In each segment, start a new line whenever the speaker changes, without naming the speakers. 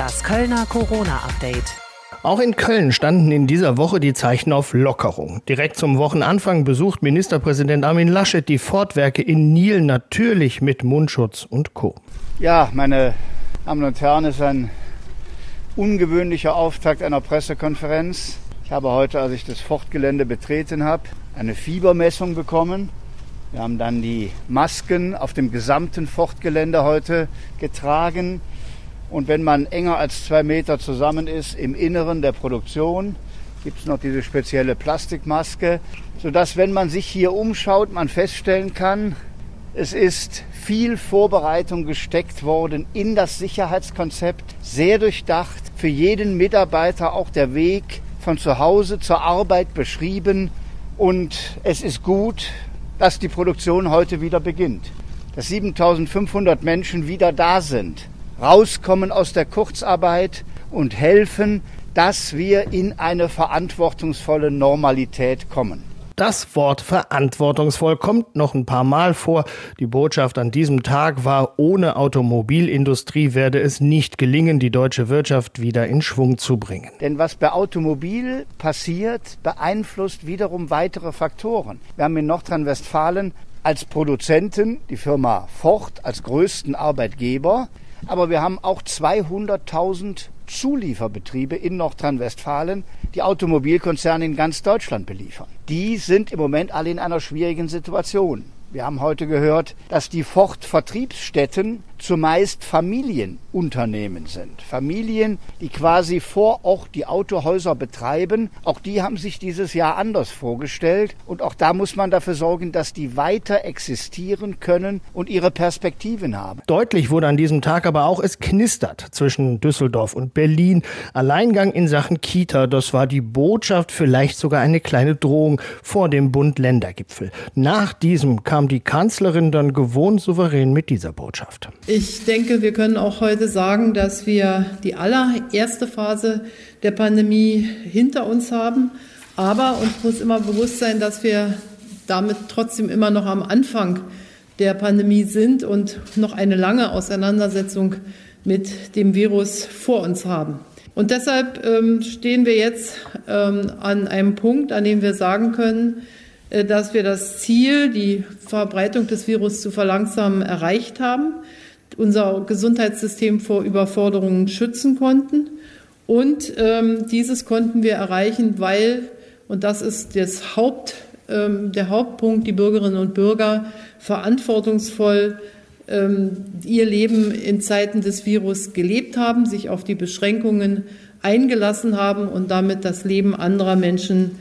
Das Kölner Corona-Update.
Auch in Köln standen in dieser Woche die Zeichen auf Lockerung. Direkt zum Wochenanfang besucht Ministerpräsident Armin Laschet die Fortwerke in Nil natürlich mit Mundschutz und Co.
Ja, meine Damen und Herren, es ist ein ungewöhnlicher Auftakt einer Pressekonferenz. Ich habe heute, als ich das Fortgelände betreten habe, eine Fiebermessung bekommen. Wir haben dann die Masken auf dem gesamten Fortgelände heute getragen. Und wenn man enger als zwei Meter zusammen ist im Inneren der Produktion, gibt es noch diese spezielle Plastikmaske, sodass, wenn man sich hier umschaut, man feststellen kann, es ist viel Vorbereitung gesteckt worden in das Sicherheitskonzept, sehr durchdacht, für jeden Mitarbeiter auch der Weg von zu Hause zur Arbeit beschrieben. Und es ist gut, dass die Produktion heute wieder beginnt, dass 7500 Menschen wieder da sind rauskommen aus der Kurzarbeit und helfen, dass wir in eine verantwortungsvolle Normalität kommen.
Das Wort verantwortungsvoll kommt noch ein paar Mal vor. Die Botschaft an diesem Tag war, ohne Automobilindustrie werde es nicht gelingen, die deutsche Wirtschaft wieder in Schwung zu bringen.
Denn was bei Automobil passiert, beeinflusst wiederum weitere Faktoren. Wir haben in Nordrhein-Westfalen als Produzenten die Firma Ford als größten Arbeitgeber. Aber wir haben auch 200.000 Zulieferbetriebe in Nordrhein-Westfalen, die Automobilkonzerne in ganz Deutschland beliefern. Die sind im Moment alle in einer schwierigen Situation. Wir haben heute gehört, dass die Ford-Vertriebsstätten zumeist Familienunternehmen sind. Familien, die quasi vor Ort die Autohäuser betreiben. Auch die haben sich dieses Jahr anders vorgestellt. Und auch da muss man dafür sorgen, dass die weiter existieren können und ihre Perspektiven haben.
Deutlich wurde an diesem Tag aber auch, es knistert zwischen Düsseldorf und Berlin. Alleingang in Sachen Kita, das war die Botschaft, vielleicht sogar eine kleine Drohung vor dem Bund-Länder-Gipfel. Nach diesem kam die Kanzlerin dann gewohnt souverän mit dieser Botschaft.
Ich denke, wir können auch heute sagen, dass wir die allererste Phase der Pandemie hinter uns haben. Aber uns muss immer bewusst sein, dass wir damit trotzdem immer noch am Anfang der Pandemie sind und noch eine lange Auseinandersetzung mit dem Virus vor uns haben. Und deshalb ähm, stehen wir jetzt ähm, an einem Punkt, an dem wir sagen können, äh, dass wir das Ziel, die Verbreitung des Virus zu verlangsamen, erreicht haben, unser Gesundheitssystem vor Überforderungen schützen konnten. Und ähm, dieses konnten wir erreichen, weil, und das ist das Haupt, ähm, der Hauptpunkt, die Bürgerinnen und Bürger verantwortungsvoll ähm, ihr Leben in Zeiten des Virus gelebt haben, sich auf die Beschränkungen eingelassen haben und damit das Leben anderer Menschen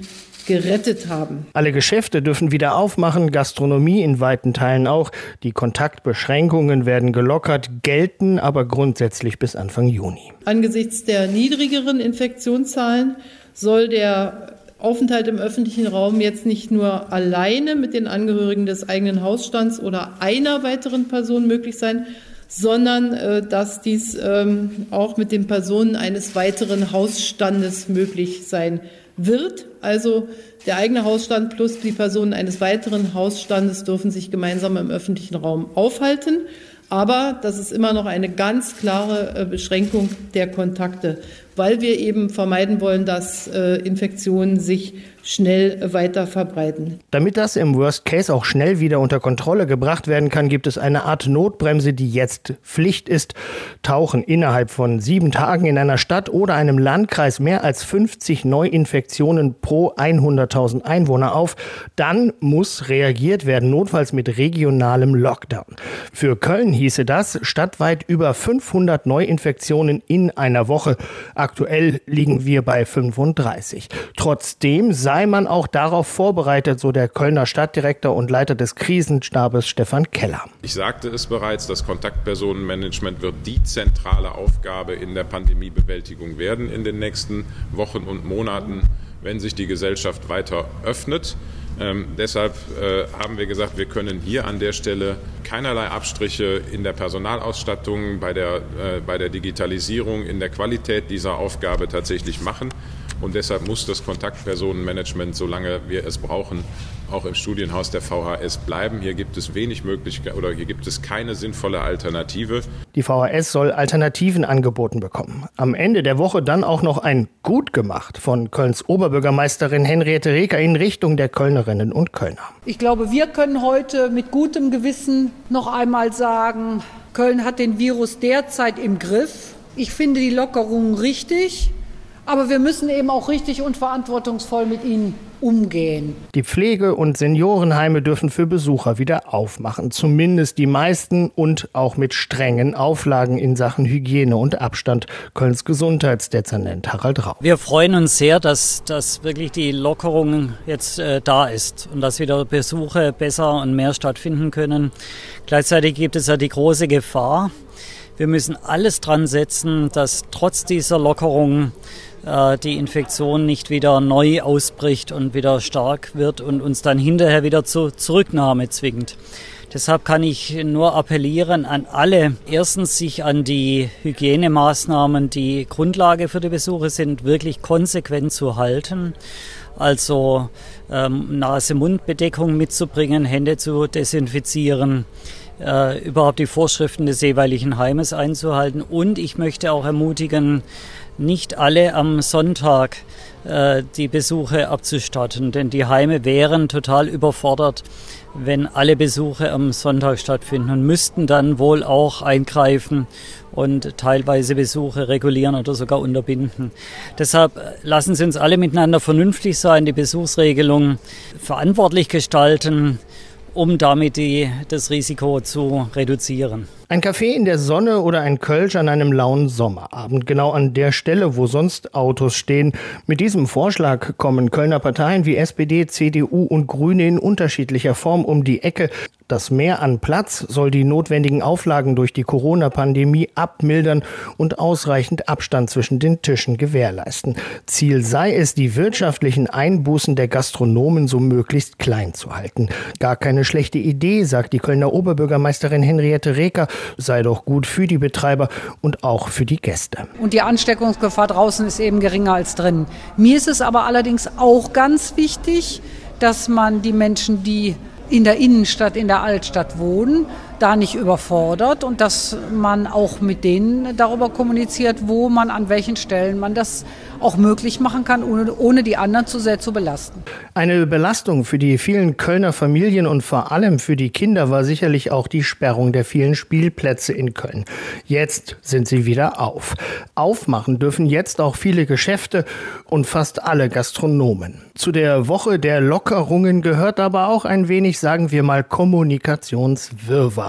gerettet haben.
Alle Geschäfte dürfen wieder aufmachen, Gastronomie in weiten Teilen auch. Die Kontaktbeschränkungen werden gelockert, gelten aber grundsätzlich bis Anfang Juni.
Angesichts der niedrigeren Infektionszahlen soll der Aufenthalt im öffentlichen Raum jetzt nicht nur alleine mit den Angehörigen des eigenen Hausstands oder einer weiteren Person möglich sein, sondern äh, dass dies ähm, auch mit den Personen eines weiteren Hausstandes möglich sein wird. Also der eigene Hausstand plus die Personen eines weiteren Hausstandes dürfen sich gemeinsam im öffentlichen Raum aufhalten. Aber das ist immer noch eine ganz klare äh, Beschränkung der Kontakte, weil wir eben vermeiden wollen, dass äh, Infektionen sich schnell weiter verbreiten.
Damit das im Worst Case auch schnell wieder unter Kontrolle gebracht werden kann, gibt es eine Art Notbremse, die jetzt Pflicht ist. Tauchen innerhalb von sieben Tagen in einer Stadt oder einem Landkreis mehr als 50 Neuinfektionen pro 100.000 Einwohner auf, dann muss reagiert werden, notfalls mit regionalem Lockdown. Für Köln hieße das stadtweit über 500 Neuinfektionen in einer Woche. Aktuell liegen wir bei 35. Trotzdem sei man auch darauf vorbereitet, so der Kölner Stadtdirektor und Leiter des Krisenstabes Stefan Keller.
Ich sagte es bereits, das Kontaktpersonenmanagement wird die zentrale Aufgabe in der Pandemiebewältigung werden in den nächsten Wochen und Monaten, wenn sich die Gesellschaft weiter öffnet. Ähm, deshalb äh, haben wir gesagt, wir können hier an der Stelle keinerlei Abstriche in der Personalausstattung, bei der, äh, bei der Digitalisierung, in der Qualität dieser Aufgabe tatsächlich machen. Und deshalb muss das Kontaktpersonenmanagement, solange wir es brauchen, auch im Studienhaus der VHS bleiben. Hier gibt es wenig Möglichkeit oder hier gibt es keine sinnvolle Alternative.
Die VHS soll Alternativen angeboten bekommen. Am Ende der Woche dann auch noch ein Gut gemacht von Kölns Oberbürgermeisterin Henriette Reker in Richtung der Kölnerinnen und Kölner.
Ich glaube, wir können heute mit gutem Gewissen noch einmal sagen, Köln hat den Virus derzeit im Griff. Ich finde die Lockerungen richtig, aber wir müssen eben auch richtig und verantwortungsvoll mit ihnen umgehen.
Die Pflege- und Seniorenheime dürfen für Besucher wieder aufmachen, zumindest die meisten und auch mit strengen Auflagen in Sachen Hygiene und Abstand. Kölns Gesundheitsdezernent Harald Rau.
Wir freuen uns sehr, dass, dass wirklich die Lockerung jetzt äh, da ist und dass wieder Besuche besser und mehr stattfinden können. Gleichzeitig gibt es ja die große Gefahr, wir müssen alles dran setzen, dass trotz dieser Lockerung äh, die Infektion nicht wieder neu ausbricht und wieder stark wird und uns dann hinterher wieder zur Zurücknahme zwingt. Deshalb kann ich nur appellieren an alle, erstens sich an die Hygienemaßnahmen, die Grundlage für die Besuche sind, wirklich konsequent zu halten. Also ähm, Nase-Mund-Bedeckung mitzubringen, Hände zu desinfizieren, äh, überhaupt die Vorschriften des jeweiligen Heimes einzuhalten. Und ich möchte auch ermutigen, nicht alle am Sonntag äh, die Besuche abzustatten, denn die Heime wären total überfordert, wenn alle Besuche am Sonntag stattfinden und müssten dann wohl auch eingreifen und teilweise Besuche regulieren oder sogar unterbinden. Deshalb äh, lassen Sie uns alle miteinander vernünftig sein, die Besuchsregelung verantwortlich gestalten, um damit die, das Risiko zu reduzieren.
Ein Café in der Sonne oder ein Kölsch an einem lauen Sommerabend, genau an der Stelle, wo sonst Autos stehen. Mit diesem Vorschlag kommen Kölner Parteien wie SPD, CDU und Grüne in unterschiedlicher Form um die Ecke. Das Mehr an Platz soll die notwendigen Auflagen durch die Corona-Pandemie abmildern und ausreichend Abstand zwischen den Tischen gewährleisten. Ziel sei es, die wirtschaftlichen Einbußen der Gastronomen so möglichst klein zu halten. Gar keine schlechte Idee, sagt die Kölner Oberbürgermeisterin Henriette Reker, sei doch gut für die Betreiber und auch für die Gäste.
Und die Ansteckungsgefahr draußen ist eben geringer als drin. Mir ist es aber allerdings auch ganz wichtig, dass man die Menschen, die in der Innenstadt, in der Altstadt wohnen, da nicht überfordert und dass man auch mit denen darüber kommuniziert, wo man an welchen Stellen man das auch möglich machen kann, ohne, ohne die anderen zu sehr zu belasten.
Eine Belastung für die vielen Kölner Familien und vor allem für die Kinder war sicherlich auch die Sperrung der vielen Spielplätze in Köln. Jetzt sind sie wieder auf. Aufmachen dürfen jetzt auch viele Geschäfte und fast alle Gastronomen. Zu der Woche der Lockerungen gehört aber auch ein wenig, sagen wir mal, Kommunikationswirrwarr.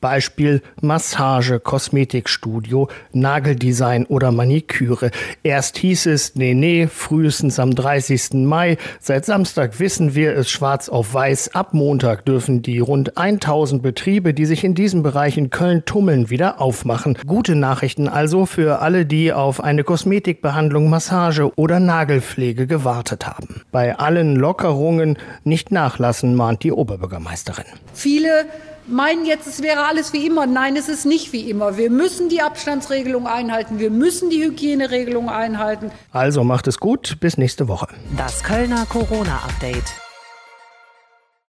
Beispiel Massage, Kosmetikstudio, Nageldesign oder Maniküre. Erst hieß es, nee, nee, frühestens am 30. Mai. Seit Samstag wissen wir es schwarz auf weiß. Ab Montag dürfen die rund 1000 Betriebe, die sich in diesem Bereich in Köln tummeln, wieder aufmachen. Gute Nachrichten also für alle, die auf eine Kosmetikbehandlung, Massage oder Nagelpflege gewartet haben. Bei allen Lockerungen nicht nachlassen, mahnt die Oberbürgermeisterin.
Viele meinen jetzt, es wäre alles wie immer. Nein, es ist nicht wie immer. Wir müssen die Abstandsregelung einhalten. Wir müssen die Hygieneregelung einhalten.
Also macht es gut. Bis nächste Woche.
Das Kölner Corona-Update.